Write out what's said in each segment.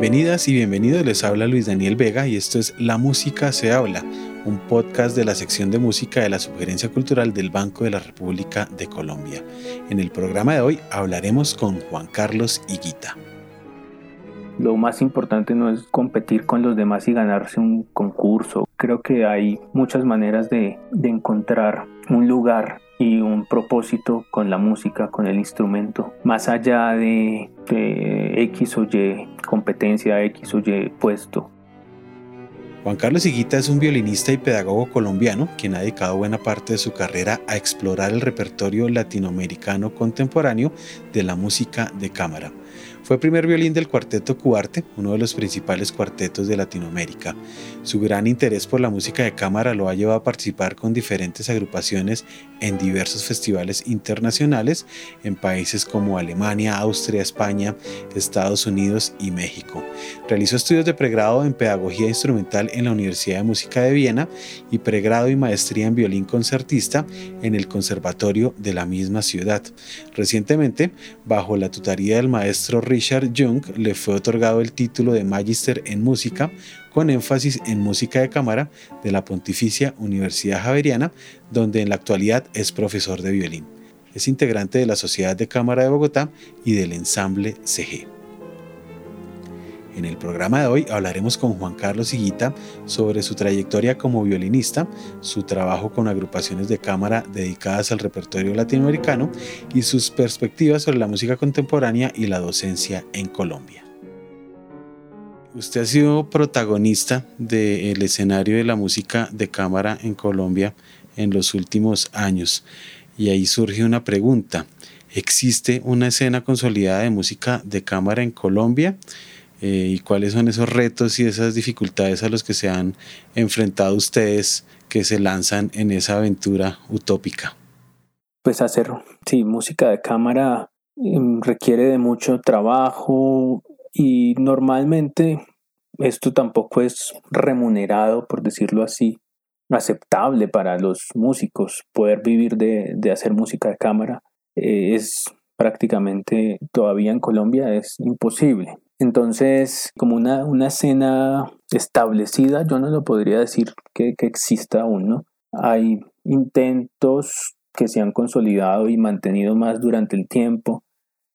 Bienvenidas y bienvenidos, les habla Luis Daniel Vega y esto es La Música se habla, un podcast de la sección de música de la Sugerencia Cultural del Banco de la República de Colombia. En el programa de hoy hablaremos con Juan Carlos Higuita. Lo más importante no es competir con los demás y ganarse un concurso. Creo que hay muchas maneras de, encontrar un lugar y un propósito con la música, con el instrumento, más allá de, X o Y competencia, X o Y puesto. Juan Carlos Higuita es un violinista y pedagogo colombiano quien ha dedicado buena parte de su carrera a explorar el repertorio latinoamericano contemporáneo de la música de cámara. Fue primer violín del cuarteto Cuarte, uno de los principales cuartetos de Latinoamérica. Su gran interés por la música de cámara lo ha llevado a participar con diferentes agrupaciones en diversos festivales internacionales en países como Alemania, Austria, España, Estados Unidos y México. Realizó estudios de pregrado en Pedagogía Instrumental en la Universidad de Música de Viena y pregrado y maestría en violín concertista en el Conservatorio de la misma ciudad. Recientemente, bajo la tutoría del maestro Richard Jung, le fue otorgado el título de Magister en Música con énfasis en música de cámara de la Pontificia Universidad Javeriana, donde en la actualidad es profesor de violín. Es integrante de la Sociedad de Cámara de Bogotá y del ensamble CG. En el programa de hoy hablaremos con Juan Carlos Higuita sobre su trayectoria como violinista, su trabajo con agrupaciones de cámara dedicadas al repertorio latinoamericano y sus perspectivas sobre la música contemporánea y la docencia en Colombia. Usted ha sido protagonista del escenario de la música de cámara en Colombia en los últimos años y ahí surge una pregunta. ¿Existe una escena consolidada de música de cámara en Colombia? Eh, ¿Y cuáles son esos retos y esas dificultades a los que se han enfrentado ustedes que se lanzan en esa aventura utópica? Pues hacer, sí, música de cámara em, requiere de mucho trabajo, y normalmente esto tampoco es remunerado, por decirlo así, aceptable para los músicos. Poder vivir de, hacer música de cámara eh, es prácticamente todavía en Colombia es imposible. Entonces, como una, una escena establecida, yo no lo podría decir que, que exista aún, ¿no? Hay intentos que se han consolidado y mantenido más durante el tiempo,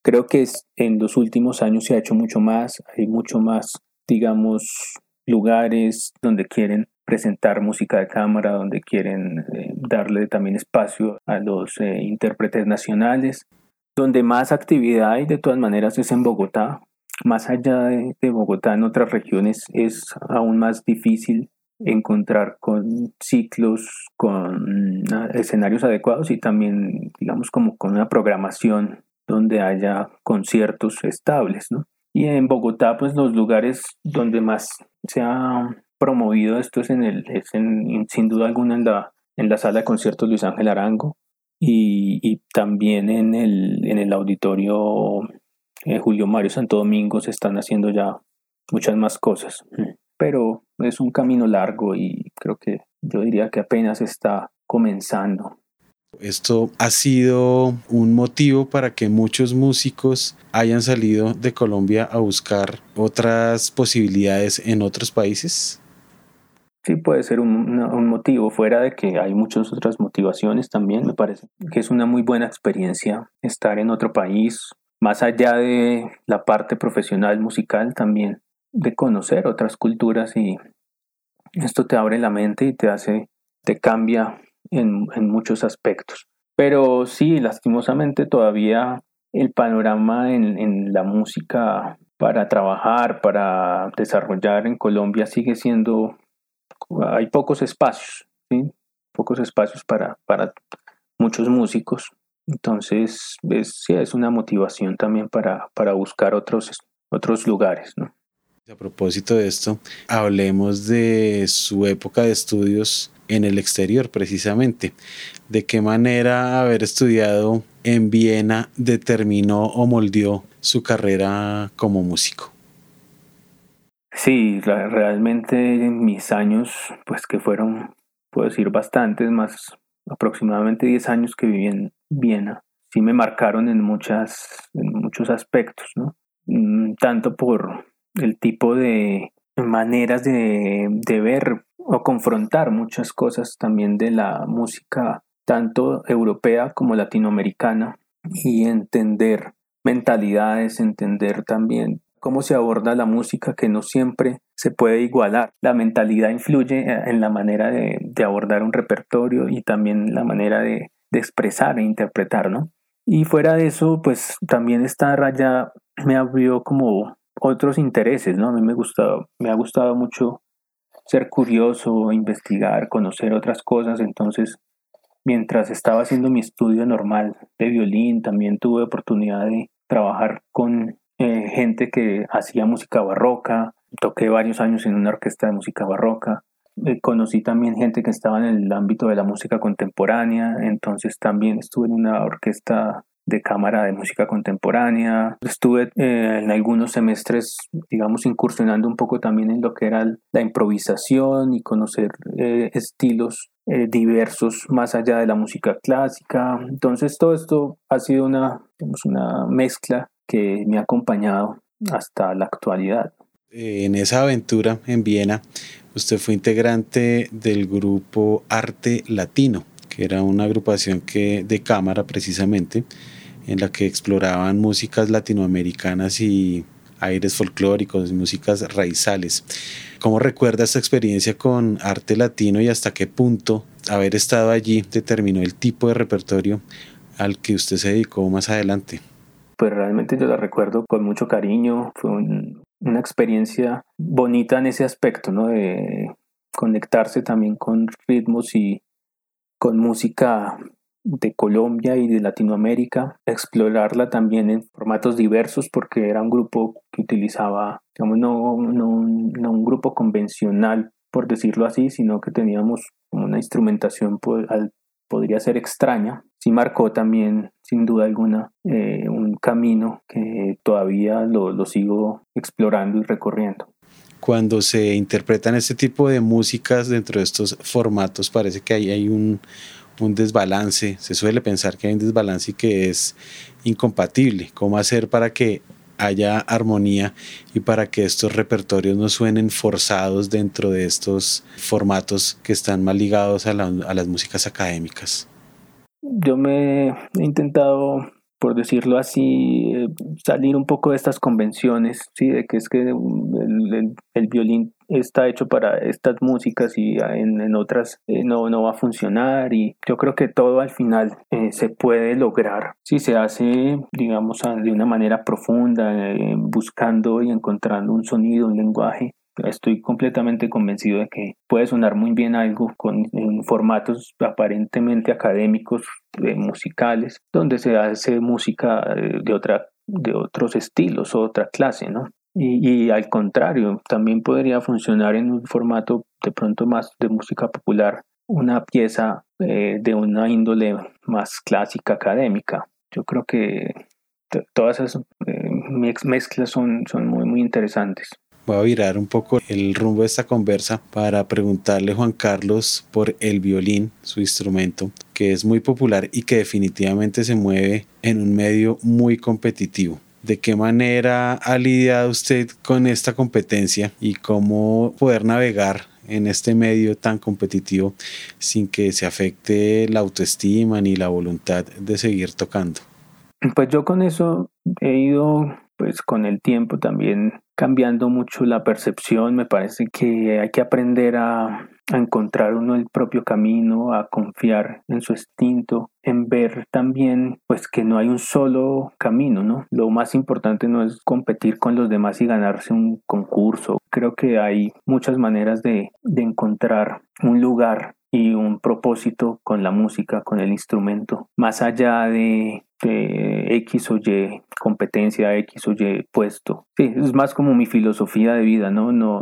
Creo que en los últimos años se ha hecho mucho más, hay mucho más, digamos, lugares donde quieren presentar música de cámara, donde quieren eh, darle también espacio a los eh, intérpretes nacionales. Donde más actividad hay de todas maneras es en Bogotá. Más allá de, Bogotá, en otras regiones es aún más difícil encontrar con ciclos, con ah, escenarios adecuados y también, digamos, como con una programación donde haya conciertos estables. Y en Bogotá, pues los lugares donde más se ha promovido esto es en el, es en, sin duda alguna en la, en la sala de conciertos Luis Ángel Arango y, y también en el, en el auditorio eh, Julio Mario Santo Domingo se están haciendo ya muchas más cosas. Pero es un camino largo y creo que yo diría que apenas está comenzando. Esto ha sido un motivo para que muchos músicos hayan salido de Colombia a buscar otras posibilidades en otros países. Sí, puede ser un, motivo, fuera de que hay muchas otras motivaciones también, me parece que es una muy buena experiencia estar en otro país, más allá de la parte profesional musical también, de conocer otras culturas y esto te abre la mente y te hace, te cambia en, muchos aspectos. Pero sí, lastimosamente todavía el panorama en, la música para trabajar, para desarrollar en Colombia sigue siendo, hay pocos espacios, pocos espacios para, para muchos músicos. Entonces, es, sí, es una motivación también para, para buscar otros, otros lugares. ¿no? A propósito de esto, hablemos de su época de estudios en el exterior precisamente. ¿De qué manera haber estudiado en Viena determinó o moldeó su carrera como músico? Sí, realmente en mis años, pues que fueron, puedo decir, bastantes, más aproximadamente 10 años que viví en Viena, sí me marcaron en, muchas, en muchos aspectos, ¿no? Mm, tanto por el tipo de maneras de, de ver o confrontar muchas cosas también de la música tanto europea como latinoamericana y entender mentalidades, entender también cómo se aborda la música que no siempre se puede igualar. La mentalidad influye en la manera de, abordar un repertorio y también la manera de, expresar e interpretar, ¿no? Y fuera de eso, pues también esta raya me abrió como otros intereses, ¿no? A mí me, gustado, me ha gustado mucho ser curioso, investigar, conocer otras cosas, entonces mientras estaba haciendo mi estudio normal de violín, también tuve oportunidad de trabajar con eh, gente que hacía música barroca, toqué varios años en una orquesta de música barroca, conocí también gente que estaba en el ámbito de la música contemporánea, entonces también estuve en una orquesta de cámara de música contemporánea. Estuve eh, en algunos semestres, digamos, incursionando un poco también en lo que era la improvisación y conocer eh, estilos eh, diversos más allá de la música clásica. Entonces todo esto ha sido una, una mezcla que me ha acompañado hasta la actualidad. En esa aventura en Viena, usted fue integrante del grupo Arte Latino, que era una agrupación que, de cámara precisamente, en la que exploraban músicas latinoamericanas y aires folclóricos, músicas raizales. ¿Cómo recuerda esta experiencia con arte latino y hasta qué punto haber estado allí determinó el tipo de repertorio al que usted se dedicó más adelante? Pues realmente yo la recuerdo con mucho cariño, una experiencia bonita en ese aspecto, ¿no? De conectarse también con ritmos y con música de Colombia y de Latinoamérica, explorarla también en formatos diversos porque era un grupo que utilizaba, digamos, no, no, un grupo convencional, por decirlo así, sino que teníamos una instrumentación, podría ser extraña. Sí marcó también, sin duda alguna, eh, un camino que todavía lo, lo sigo explorando y recorriendo cuando se interpretan este tipo de músicas dentro de estos formatos, parece que ahí hay un, un desbalance, se suele pensar que hay un desbalance y que es incompatible. ¿Cómo hacer para que haya armonía y para que estos repertorios no suenen forzados dentro de estos formatos que están más ligados a, a las músicas académicas? Yo me he intentado por decirlo así, eh, salir un poco de estas convenciones, ¿sí? de que es que el, el, violín está hecho para estas músicas y en, en otras eh, no, no va a funcionar y yo creo que todo al final eh, se puede lograr si se hace, digamos, de una manera profunda, buscando y encontrando un sonido, un lenguaje Estoy completamente convencido de que puede sonar muy bien algo con formatos aparentemente académicos, eh, musicales, donde se hace música eh, de, otra, de otros estilos otra clase, ¿no? Y, al contrario, también podría funcionar en un formato de pronto más de música popular, una pieza eh, de una índole más clásica, académica. Yo creo que todas esas mezclas son, son muy, muy interesantes. Voy a virar un poco el rumbo de esta conversa para preguntarle a Juan Carlos por el violín, su instrumento, que es muy popular y que definitivamente se mueve en un medio muy competitivo. ¿De qué manera ha lidiado usted con esta competencia y cómo poder navegar en este medio tan competitivo sin que se afecte la autoestima ni la voluntad de seguir tocando? Pues yo con eso he ido pues con el tiempo también cambiando mucho la percepción. Me parece que hay que aprender a, encontrar uno el propio camino, a confiar en su instinto, en ver también pues que no hay un solo camino, ¿no? Lo más importante no es competir con los demás y ganarse un concurso. Creo que hay muchas maneras de, de encontrar un lugar y un propósito con la música, con el instrumento, más allá de, X o Y competencia, X o Y puesto. Sí, es más como mi filosofía de vida, ¿no? no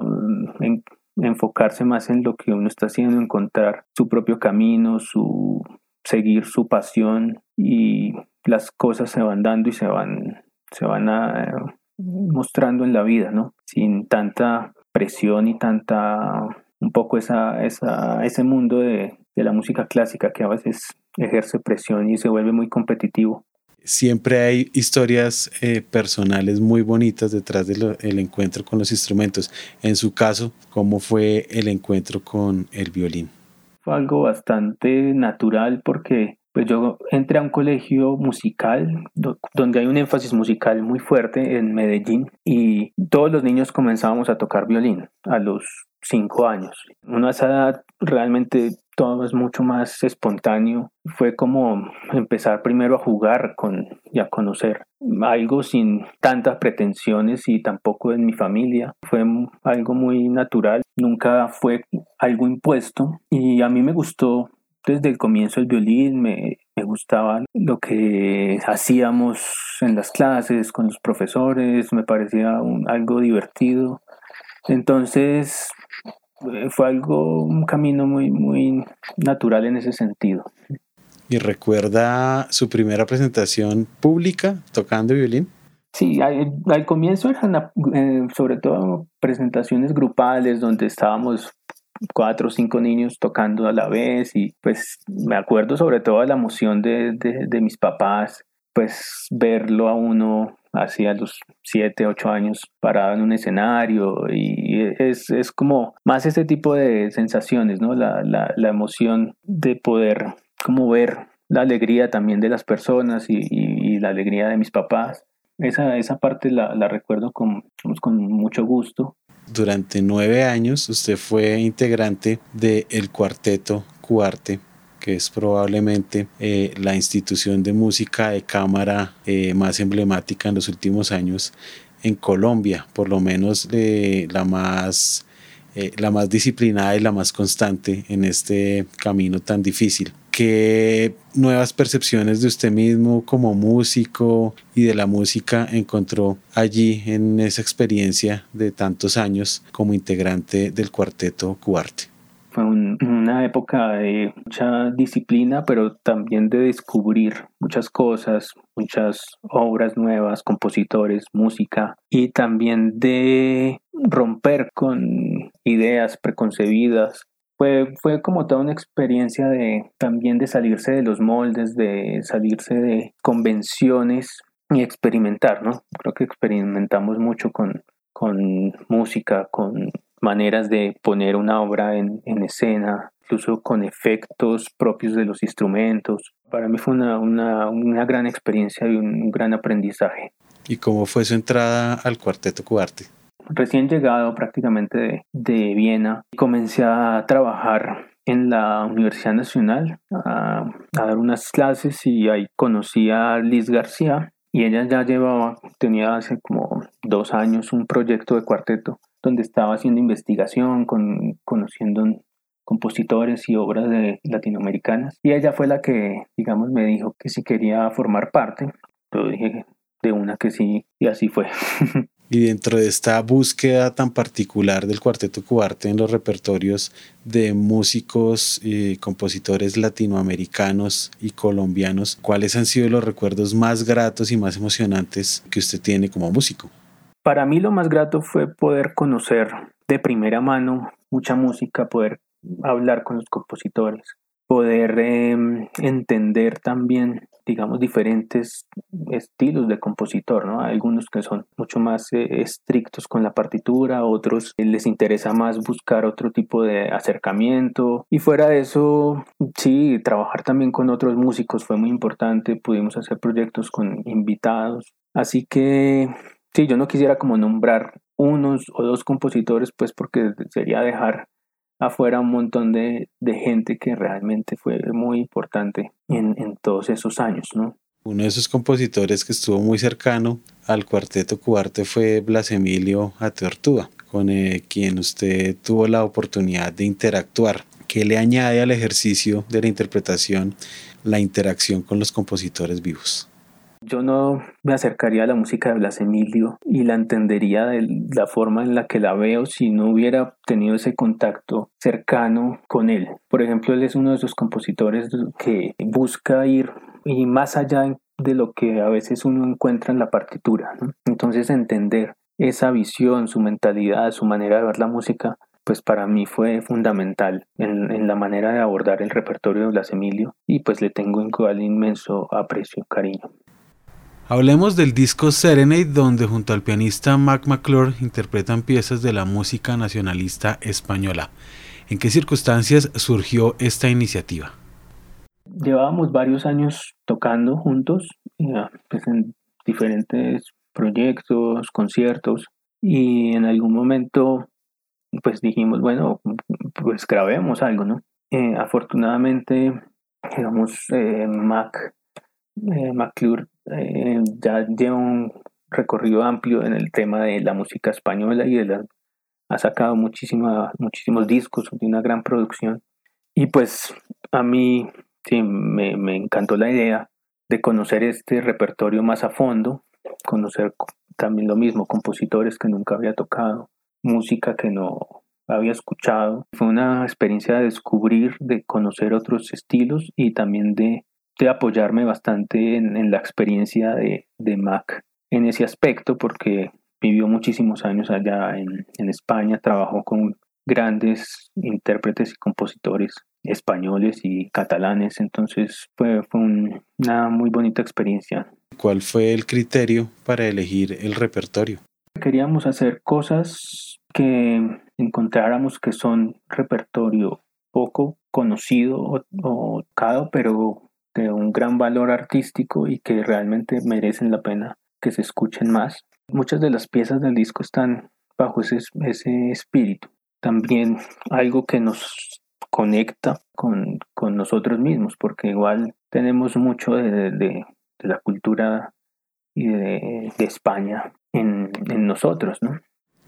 enfocarse más en lo que uno está haciendo, encontrar su propio camino, su seguir su pasión y las cosas se van dando y se van, se van a, mostrando en la vida, ¿no? Sin tanta presión y tanta un poco esa, esa, ese mundo de, de la música clásica que a veces ejerce presión y se vuelve muy competitivo. siempre hay historias eh, personales muy bonitas detrás del encuentro con los instrumentos. En su caso, ¿cómo fue el encuentro con el violín? Fue algo bastante natural porque pues yo entré a un colegio musical donde hay un énfasis musical muy fuerte en Medellín y todos los niños comenzábamos a tocar violín a los cinco años. Una esa edad realmente todo es mucho más espontáneo. Fue como empezar primero a jugar con, y a conocer algo sin tantas pretensiones y tampoco en mi familia. Fue algo muy natural, nunca fue algo impuesto y a mí me gustó desde el comienzo el violín, me, me gustaba lo que hacíamos en las clases con los profesores, me parecía algo divertido. Entonces eh, fue algo, un camino muy, muy natural en ese sentido. ¿Y recuerda su primera presentación pública tocando violín? Sí, al, al comienzo eran eh, sobre todo presentaciones grupales donde estábamos cuatro o cinco niños tocando a la vez y pues me acuerdo sobre todo de la emoción de, de, mis papás, pues verlo a uno así a los siete, ocho años parado en un escenario y es, es como más este tipo de sensaciones, ¿no? La, la, la, emoción de poder como ver la alegría también de las personas y, y, la alegría de mis papás. Esa, esa parte la, la recuerdo con, con mucho gusto durante nueve años usted fue integrante del el cuarteto Cuarte, que es probablemente eh, la institución de música de cámara eh, más emblemática en los últimos años en Colombia, por lo menos eh, la más la más disciplinada y la más constante en este camino tan difícil qué nuevas percepciones de usted mismo como músico y de la música encontró allí en esa experiencia de tantos años como integrante del cuarteto Cuarte. Fue una época de mucha disciplina, pero también de descubrir muchas cosas, muchas obras nuevas, compositores, música, y también de romper con ideas preconcebidas fue, como toda una experiencia de también de salirse de los moldes, de salirse de convenciones y experimentar, ¿no? Creo que experimentamos mucho con, con música, con maneras de poner una obra en, escena, incluso con efectos propios de los instrumentos. Para mí fue una, una, gran experiencia y un, gran aprendizaje. ¿Y cómo fue su entrada al cuarteto Cuarte? Recién llegado prácticamente de, Viena, comencé a trabajar en la Universidad Nacional a, dar unas clases y ahí conocí a Liz García y ella ya llevaba, tenía hace como dos años un proyecto de cuarteto donde estaba haciendo investigación, con, conociendo compositores y obras de latinoamericanas. Y ella fue la que digamos me dijo que si quería formar parte. Yo dije de una que sí y así fue Y dentro de esta búsqueda tan particular del Cuarteto Cuarte en los repertorios de músicos y compositores latinoamericanos y colombianos, ¿cuáles han sido los recuerdos más gratos y más emocionantes que usted tiene como músico? Para mí lo más grato fue poder conocer de primera mano mucha música, poder hablar con los compositores, poder em, entender también digamos, diferentes estilos de compositor, ¿no? Algunos que son mucho más eh, estrictos con la partitura, otros les interesa más buscar otro tipo de acercamiento. Y fuera de eso, sí, trabajar también con otros músicos fue muy importante, pudimos hacer proyectos con invitados. Así que, sí, yo no quisiera como nombrar unos o dos compositores, pues porque sería dejar afuera un montón de, gente que realmente fue muy importante en, todos esos años, ¿no? Uno de esos compositores que estuvo muy cercano al cuarteto Cuarte fue Blas Emilio Ateortúa, con eh, quien usted tuvo la oportunidad de interactuar. ¿Qué le añade al ejercicio de la interpretación la interacción con los compositores vivos? Yo no me acercaría a la música de Blas Emilio y la entendería de la forma en la que la veo si no hubiera tenido ese contacto cercano con él. Por ejemplo, él es uno de esos compositores que busca ir y más allá de lo que a veces uno encuentra en la partitura. Entonces entender esa visión, su mentalidad, su manera de ver la música, pues para mí fue fundamental en, la manera de abordar el repertorio de Blas Emilio y pues le tengo un inmenso aprecio, cariño. Hablemos del disco Serenade, donde junto al pianista Mac McClure interpretan piezas de la música nacionalista española. ¿En qué circunstancias surgió esta iniciativa? Llevábamos varios años tocando juntos, pues en diferentes proyectos, conciertos, y en algún momento pues dijimos, bueno, pues grabemos algo, ¿no? Eh, afortunadamente, digamos, eh, Mac, eh, McClure eh, ya lleva un recorrido amplio en el tema de la música española y de la, ha sacado muchísima, muchísimos discos de una gran producción. Y pues a mí sí, me, me encantó la idea de conocer este repertorio más a fondo, conocer también lo mismo, compositores que nunca había tocado, música que no había escuchado. Fue una experiencia de descubrir, de conocer otros estilos y también de, de apoyarme bastante en, la experiencia de, de, Mac en ese aspecto, porque vivió muchísimos años allá en, en España, trabajó con grandes intérpretes y compositores españoles y catalanes, entonces fue, fue una muy bonita experiencia. ¿Cuál fue el criterio para elegir el repertorio? Queríamos hacer cosas que encontráramos que son repertorio poco conocido o, tocado, pero de un gran valor artístico y que realmente merecen la pena que se escuchen más. Muchas de las piezas del disco están bajo ese, ese espíritu. También algo que nos conecta con, con nosotros mismos, porque igual tenemos mucho de, de, la cultura y de, España en, en nosotros, ¿no?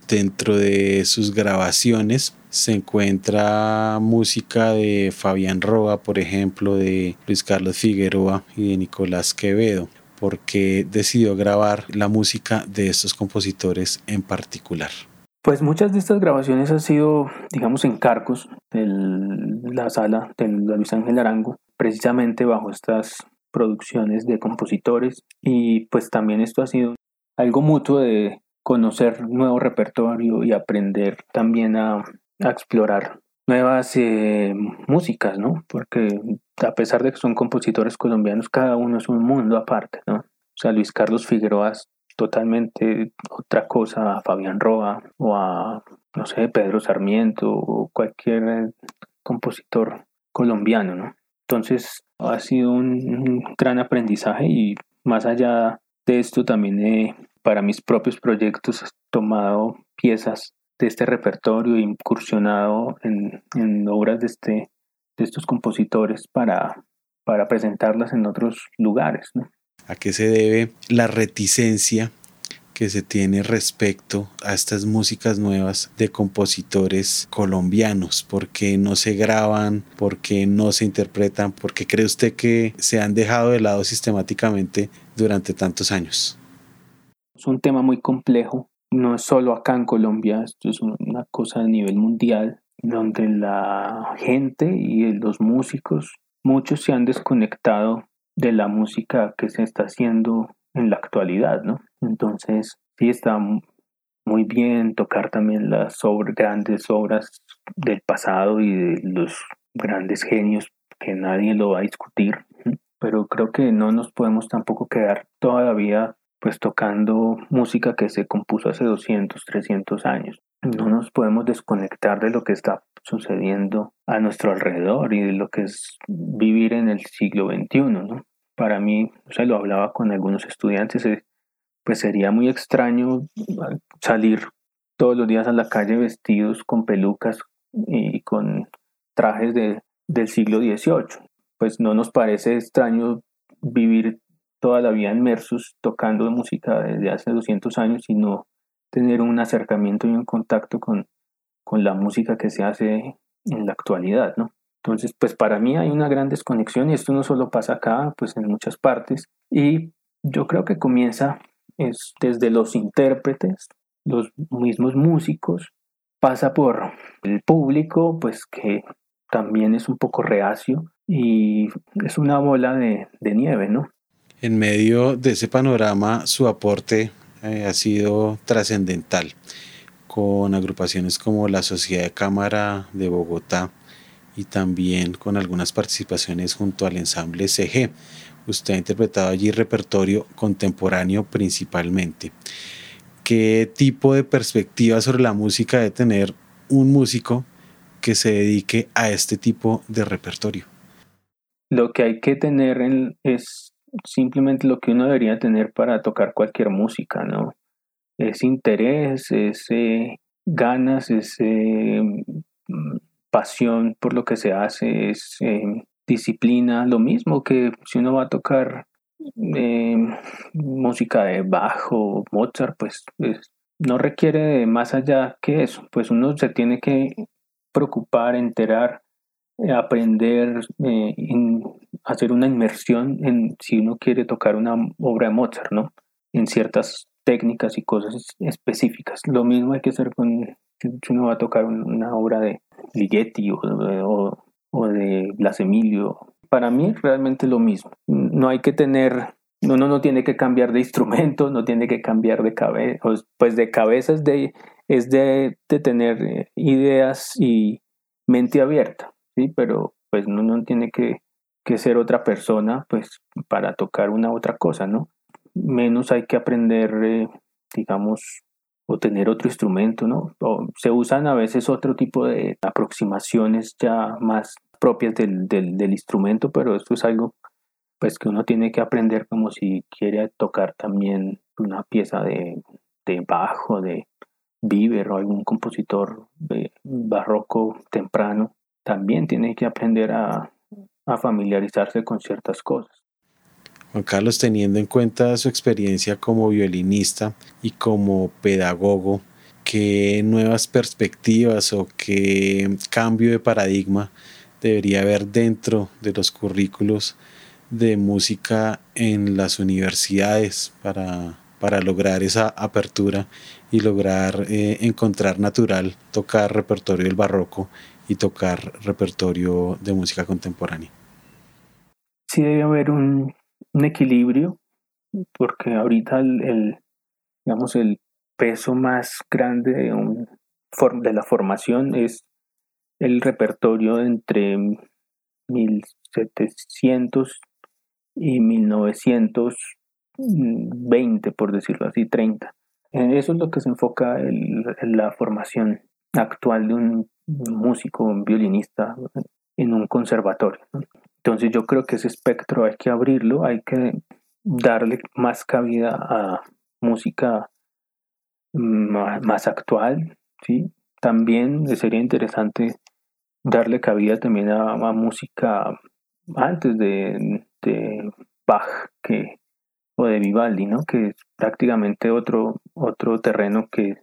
Dentro de sus grabaciones se encuentra música de Fabián Roa, por ejemplo, de Luis Carlos Figueroa y de Nicolás Quevedo. porque decidió grabar la música de estos compositores en particular? Pues muchas de estas grabaciones han sido, digamos, encargos de la sala de Luis Ángel Arango, precisamente bajo estas producciones de compositores y pues también esto ha sido algo mutuo de conocer nuevo repertorio y aprender también a, explorar nuevas eh, músicas, ¿no? Porque a pesar de que son compositores colombianos, cada uno es un mundo aparte, ¿no? O sea, Luis Carlos Figueroa es totalmente otra cosa a Fabián Roa o a, no sé, Pedro Sarmiento o cualquier compositor colombiano, ¿no? Entonces ha sido un, gran aprendizaje y más allá de esto también he para mis propios proyectos he tomado piezas de este repertorio, e incursionado en, en obras de, este, de estos compositores para, para presentarlas en otros lugares. ¿A qué se debe la reticencia que se tiene respecto a estas músicas nuevas de compositores colombianos? ¿Por qué no se graban? ¿Por qué no se interpretan? ¿Por qué cree usted que se han dejado de lado sistemáticamente durante tantos años? Es un tema muy complejo, no es solo acá en Colombia, esto es una cosa a nivel mundial, donde la gente y los músicos, muchos se han desconectado de la música que se está haciendo en la actualidad, ¿no? Entonces, sí está muy bien tocar también las grandes obras del pasado y de los grandes genios que nadie lo va a discutir, pero creo que no nos podemos tampoco quedar todavía pues tocando música que se compuso hace 200, 300 años. No nos podemos desconectar de lo que está sucediendo a nuestro alrededor y de lo que es vivir en el siglo XXI, ¿no? Para mí, o sea, lo hablaba con algunos estudiantes, eh, pues sería muy extraño salir todos los días a la calle vestidos con pelucas y con trajes de, del siglo XVIII. Pues no nos parece extraño vivir toda la vida inmersos tocando música desde hace 200 años y no tener un acercamiento y un contacto con, con la música que se hace en la actualidad, ¿no? Entonces, pues para mí hay una gran desconexión y esto no solo pasa acá, pues en muchas partes. Y yo creo que comienza es desde los intérpretes, los mismos músicos, pasa por el público, pues que también es un poco reacio y es una bola de, de nieve, ¿no? En medio de ese panorama, su aporte eh, ha sido trascendental, con agrupaciones como la Sociedad de Cámara de Bogotá y también con algunas participaciones junto al ensamble CG. usted ha interpretado allí repertorio contemporáneo principalmente. ¿Qué tipo de perspectiva sobre la música debe tener un músico que se dedique a este tipo de repertorio? Lo que hay que tener es simplemente lo que uno debería tener para tocar cualquier música, ¿no? Es interés, es eh, ganas, es eh, pasión por lo que se hace, es eh, disciplina, lo mismo que si uno va a tocar música de bajo, Mozart, pues, no requiere más allá que eso, pues uno se tiene que preocupar, enterar, aprender, hacer una inmersión en si uno quiere tocar una obra de Mozart, ¿no? En ciertas técnicas y cosas específicas. Lo mismo hay que hacer con si uno va a tocar una obra de Ligeti o, o, o de Blas Emilio. Para mí realmente lo mismo. No hay que tener uno no tiene que cambiar de instrumento, no tiene que cambiar de cabeza, pues de cabeza es de, es de, tener eh, ideas y mente abierta, ¿sí? Pero pues uno no tiene que, ser otra persona pues para tocar una otra cosa, ¿no? Menos hay que aprender, eh, digamos, o tener otro instrumento, ¿no? O se usan a veces otro tipo de aproximaciones ya más propias del, del, del instrumento, pero esto es algo pues que uno tiene que aprender como si quiere tocar también una pieza de, bajo, de Bieber o algún compositor barroco temprano, también tiene que aprender a, a familiarizarse con ciertas cosas. Juan Carlos, teniendo en cuenta su experiencia como violinista y como pedagogo, ¿qué nuevas perspectivas o qué cambio de paradigma debería haber dentro de los currículos de música en las universidades para, para lograr esa apertura y lograr eh, encontrar natural tocar repertorio del barroco y tocar repertorio de música contemporánea. Sí debe haber un, equilibrio porque ahorita el, digamos, el peso más grande de, un, de la formación es el repertorio entre 1700 y 1920, por decirlo así, 30. Eso es lo que se enfoca en la formación actual de un músico, un violinista en un conservatorio. Entonces yo creo que ese espectro hay que abrirlo, hay que darle más cabida a música más, actual, ¿sí? También sería interesante darle cabida también a música antes de, de Bach que, o de Vivaldi, ¿no? que es prácticamente otro, otro terreno que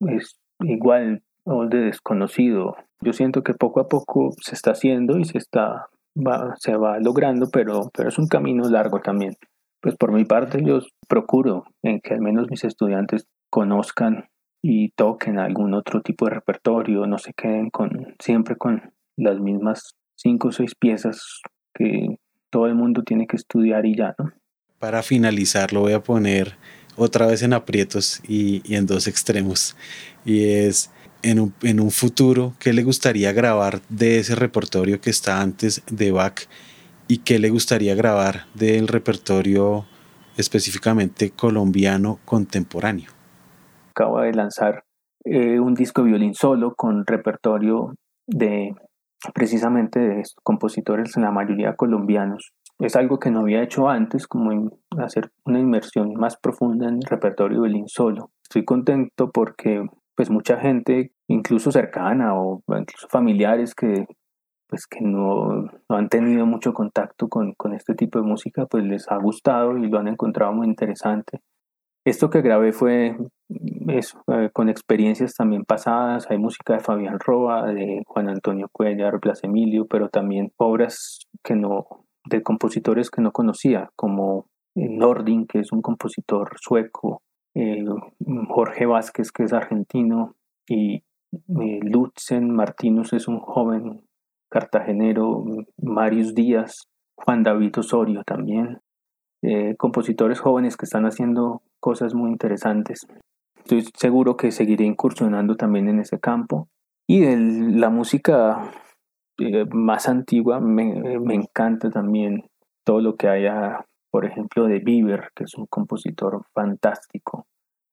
es igual o de desconocido. Yo siento que poco a poco se está haciendo y se, está, va, se va logrando, pero, pero es un camino largo también. Pues por mi parte yo procuro en que al menos mis estudiantes conozcan y toquen algún otro tipo de repertorio, no se queden con, siempre con las mismas cinco o seis piezas que todo el mundo tiene que estudiar y ya, ¿no? Para finalizar, lo voy a poner otra vez en aprietos y, en dos extremos. Y es en un, en un, futuro, ¿qué le gustaría grabar de ese repertorio que está antes de Bach? ¿Y qué le gustaría grabar del repertorio específicamente colombiano contemporáneo? Acabo de lanzar eh, un disco violín solo con repertorio de precisamente de compositores, en la mayoría colombianos. Es algo que no había hecho antes, como hacer una inmersión más profunda en el repertorio del solo. Estoy contento porque pues mucha gente, incluso cercana o incluso familiares que pues que no, no han tenido mucho contacto con, con, este tipo de música, pues les ha gustado y lo han encontrado muy interesante. Esto que grabé fue eso, eh, con experiencias también pasadas. Hay música de Fabián Roa, de Juan Antonio Cuellar, Blas Emilio, pero también obras que no, de compositores que no conocía, como Nordin, que es un compositor sueco, eh, Jorge Vázquez, que es argentino, y Lutzen Martinus es un joven cartagenero, Marius Díaz, Juan David Osorio también, compositores jóvenes que están haciendo cosas muy interesantes. Estoy seguro que seguiré incursionando también en ese campo. Y la música eh, más antigua me, encanta también todo lo que haya, por ejemplo, de Bieber, que es un compositor fantástico,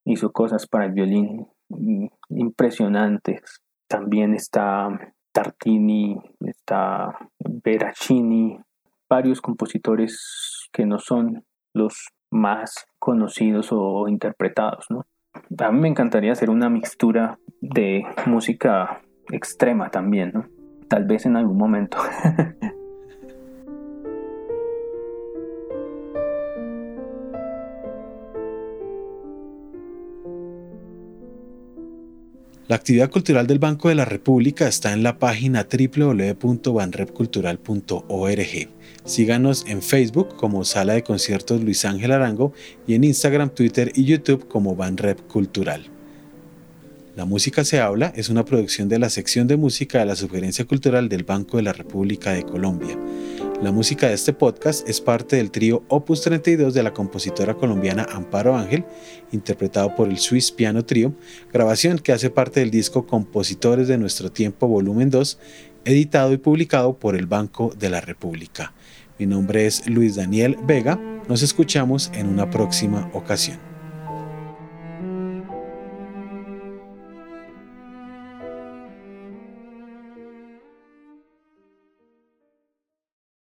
hizo cosas para el violín impresionantes. También está Tartini, está Veracini, varios compositores que no son los más conocidos o interpretados, ¿no? A mí me encantaría hacer una mixtura de música extrema también, ¿no? Tal vez en algún momento. La actividad cultural del Banco de la República está en la página www.banrepcultural.org. Síganos en Facebook como Sala de Conciertos Luis Ángel Arango y en Instagram, Twitter y YouTube como Banrep Cultural. La Música se habla es una producción de la sección de música de la Sugerencia Cultural del Banco de la República de Colombia. La música de este podcast es parte del trío Opus 32 de la compositora colombiana Amparo Ángel, interpretado por el Swiss Piano Trio, grabación que hace parte del disco Compositores de Nuestro Tiempo Volumen 2, editado y publicado por el Banco de la República. Mi nombre es Luis Daniel Vega, nos escuchamos en una próxima ocasión.